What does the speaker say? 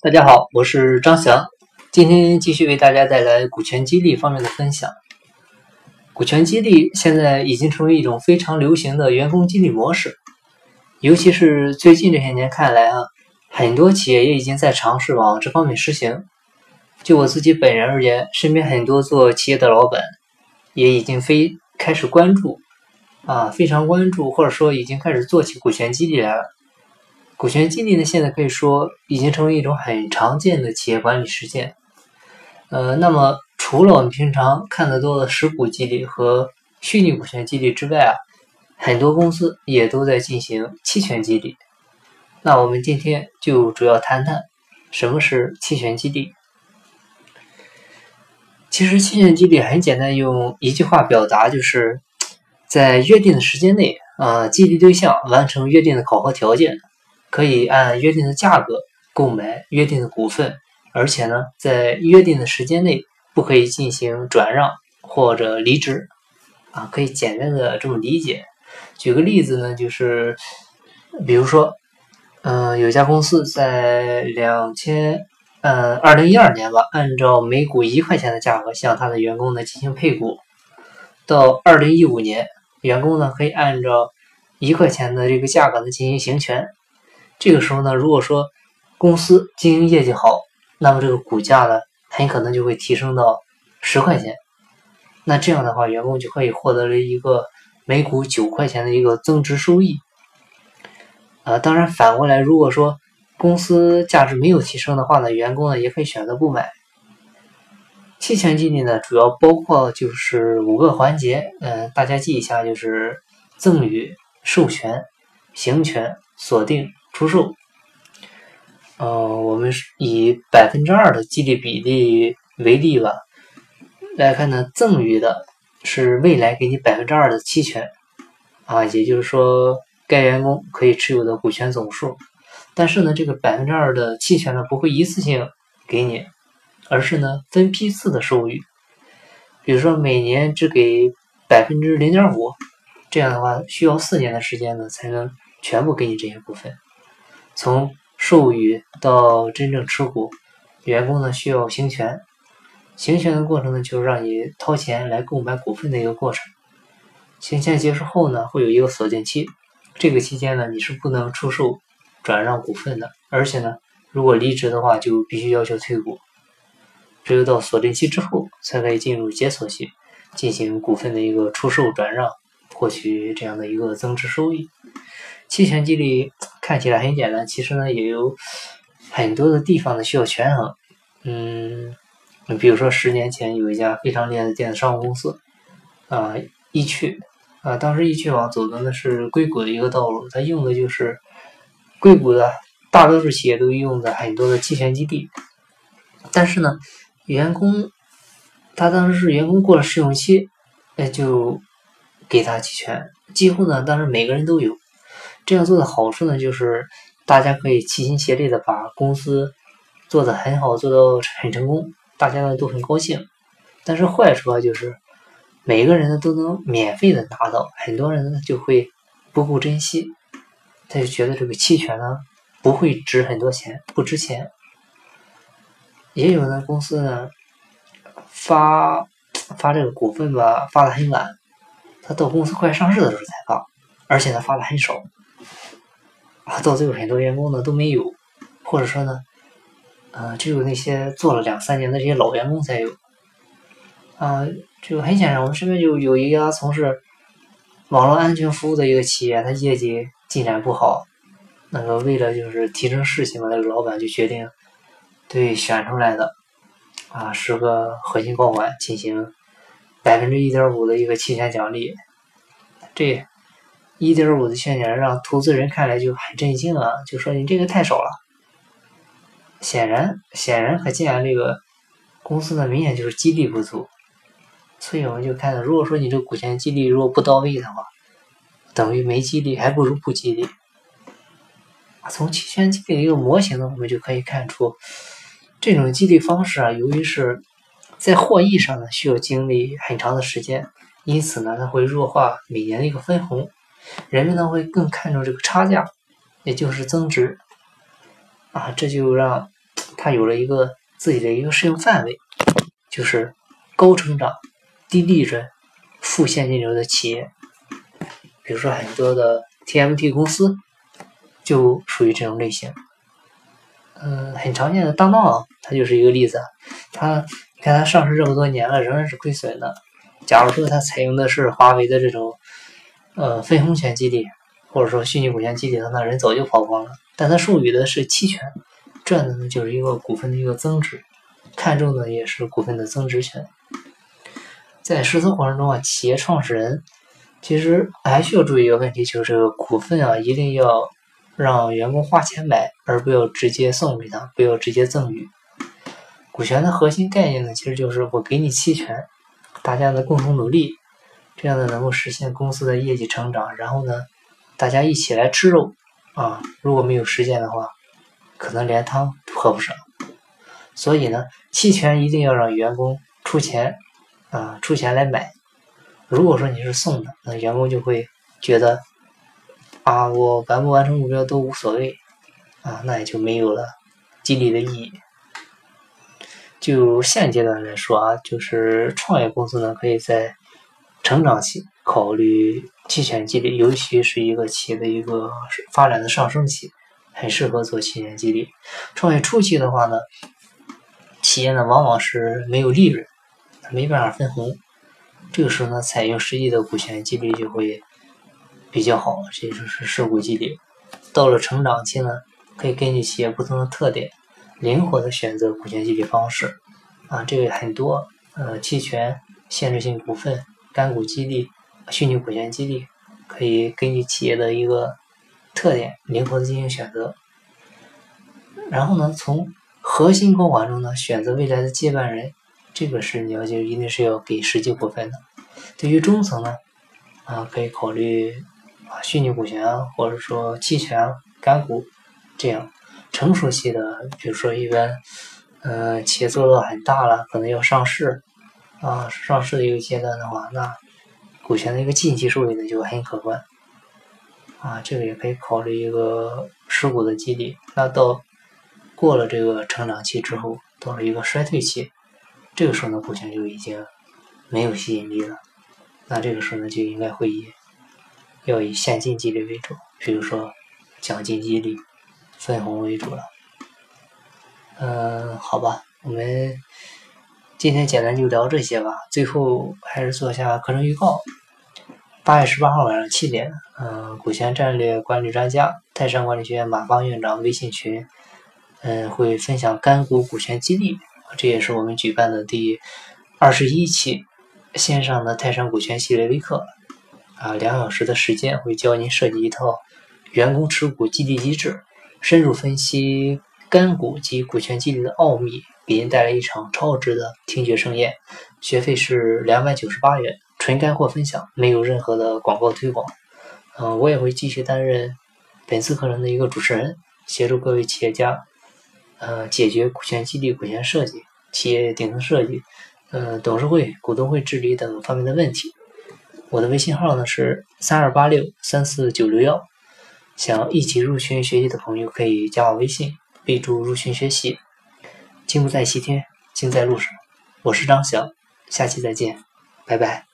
大家好，我是张翔，今天继续为大家带来股权激励方面的分享。股权激励现在已经成为一种非常流行的员工激励模式，尤其是最近这些年看来啊，很多企业也已经在尝试往这方面实行。就我自己本人而言，身边很多做企业的老板也已经非开始关注啊，非常关注，或者说已经开始做起股权激励来了。股权激励呢，现在可以说已经成为一种很常见的企业管理实践。呃，那么除了我们平常看得多的实股激励和虚拟股权激励之外啊，很多公司也都在进行期权激励。那我们今天就主要谈谈什么是期权激励。其实期权激励很简单，用一句话表达，就是在约定的时间内啊，激励对象完成约定的考核条件。可以按约定的价格购买约定的股份，而且呢，在约定的时间内不可以进行转让或者离职，啊，可以简单的这么理解。举个例子呢，就是比如说，嗯，有家公司在两千，嗯，二零一二年吧，按照每股一块钱的价格向他的员工呢进行配股，到二零一五年，员工呢可以按照一块钱的这个价格呢进行行权。这个时候呢，如果说公司经营业绩好，那么这个股价呢，很可能就会提升到十块钱。那这样的话，员工就可以获得了一个每股九块钱的一个增值收益。啊，当然反过来，如果说公司价值没有提升的话呢，员工呢也可以选择不买。期权激励呢，主要包括就是五个环节，嗯，大家记一下，就是赠与、授权、行权、锁定。出售，呃，我们是以百分之二的激励比例为例吧，来看呢，赠与的是未来给你百分之二的期权，啊，也就是说，该员工可以持有的股权总数，但是呢，这个百分之二的期权呢，不会一次性给你，而是呢，分批次的授予，比如说每年只给百分之零点五，这样的话，需要四年的时间呢，才能全部给你这些部分。从授予到真正持股，员工呢需要行权，行权的过程呢就是让你掏钱来购买股份的一个过程。行权结束后呢，会有一个锁定期，这个期间呢你是不能出售、转让股份的，而且呢如果离职的话就必须要求退股。只有到锁定期之后，才可以进入解锁期，进行股份的一个出售、转让，获取这样的一个增值收益。期权激励看起来很简单，其实呢也有很多的地方呢需要权衡。嗯，比如说十年前有一家非常厉害的电子商务公司，啊，易趣，啊，当时易趣网走的呢是硅谷的一个道路，它用的就是硅谷的大多数企业都用的很多的期权激励。但是呢，员工他当时是员工过了试用期，那就给他期权，几乎呢当时每个人都有。这样做的好处呢，就是大家可以齐心协力的把公司做得很好，做到很成功，大家呢都很高兴。但是坏处啊，就是每个人呢都能免费的拿到，很多人呢就会不够珍惜，他就觉得这个期权呢不会值很多钱，不值钱。也有的公司呢发发这个股份吧，发的很晚，他到公司快上市的时候才发，而且呢发的很少。啊，到最后很多员工呢都没有，或者说呢，呃，只有那些做了两三年的这些老员工才有。啊，就很显然，我们身边就有一家从事网络安全服务的一个企业，它业绩进展不好。那个为了就是提升士气嘛，那个老板就决定对选出来的啊十个核心高管进行百分之一点五的一个期权奖励。这。一点五的券奖让投资人看来就很震惊啊，就说你这个太少了。显然，显然可见这个公司呢明显就是激励不足。所以我们就看到，如果说你这个股权激励如果不到位的话，等于没激励，还不如不激励。从期权激励的一个模型呢，我们就可以看出，这种激励方式啊，由于是在获益上呢需要经历很长的时间，因此呢它会弱化每年的一个分红。人们呢会更看重这个差价，也就是增值，啊，这就让它有了一个自己的一个适用范围，就是高成长、低利润、负现金流的企业。比如说很多的 TMT 公司就属于这种类型。嗯，很常见的当当啊，它就是一个例子。它你看它上市这么多年了，仍然是亏损的。假如说它采用的是华为的这种呃分红权激励，或者说虚拟股权激励，那人早就跑光了。但它授予的是期权，赚的呢就是一个股份的一个增值，看中的也是股份的增值权。在实操过程中啊，企业创始人其实还需要注意一个问题，就是这个股份啊，一定要让员工花钱买，而不要直接送给他，不要直接赠与。股权的核心概念呢，其实就是我给你期权，大家的共同努力，这样呢能够实现公司的业绩成长，然后呢大家一起来吃肉。啊，如果没有实践的话，可能连汤都喝不上。所以呢，期权一定要让员工出钱，啊，出钱来买。如果说你是送的，那员工就会觉得，啊，我完不完成目标都无所谓，啊，那也就没有了激励的意义。就现阶段来说啊，就是创业公司呢，可以在成长期。考虑期权激励，尤其是一个企业的一个发展的上升期，很适合做期权激励。创业初期的话呢，企业呢往往是没有利润，没办法分红，这个时候呢，采用实际的股权激励就会比较好，这就是实股激励。到了成长期呢，可以根据企业不同的特点，灵活的选择股权激励方式。啊，这个很多，呃，期权、限制性股份、干股激励。虚拟股权激励可以根据企业的一个特点灵活的进行选择，然后呢，从核心高管中呢选择未来的接班人，这个是你要就一定是要给实际股份的。对于中层呢，啊可以考虑啊虚拟股权或者说期权干股这样成熟期的，比如说一般呃企业做到很大了，可能要上市啊上市的一个阶段的话，那。股权的一个近期收益呢就很可观，啊，这个也可以考虑一个持股的激励。那到过了这个成长期之后，到了一个衰退期，这个时候呢股权就已经没有吸引力了。那这个时候呢就应该会以要以现金激励为主，比如说奖金激励、分红为主了。嗯，好吧，我们今天简单就聊这些吧。最后还是做下课程预告。八月十八号晚上七点，嗯，股权战略管理专家泰山管理学院马芳院长微信群，嗯，会分享干股股权激励，这也是我们举办的第二十一期线上的泰山股权系列微课，啊，两小时的时间会教您设计一套员工持股激励机制，深入分析干股及股权激励的奥秘，给您带来一场超值的听觉盛宴，学费是两百九十八元。纯干货分享，没有任何的广告推广。嗯，我也会继续担任本次课程的一个主持人，协助各位企业家，呃，解决股权激励、股权设计、企业顶层设计、呃，董事会、股东会治理等方面的问题。我的微信号呢是三二八六三四九六幺，想一起入群学习的朋友可以加我微信，备注入群学习。金不在西天，金在路上。我是张翔，下期再见，拜拜。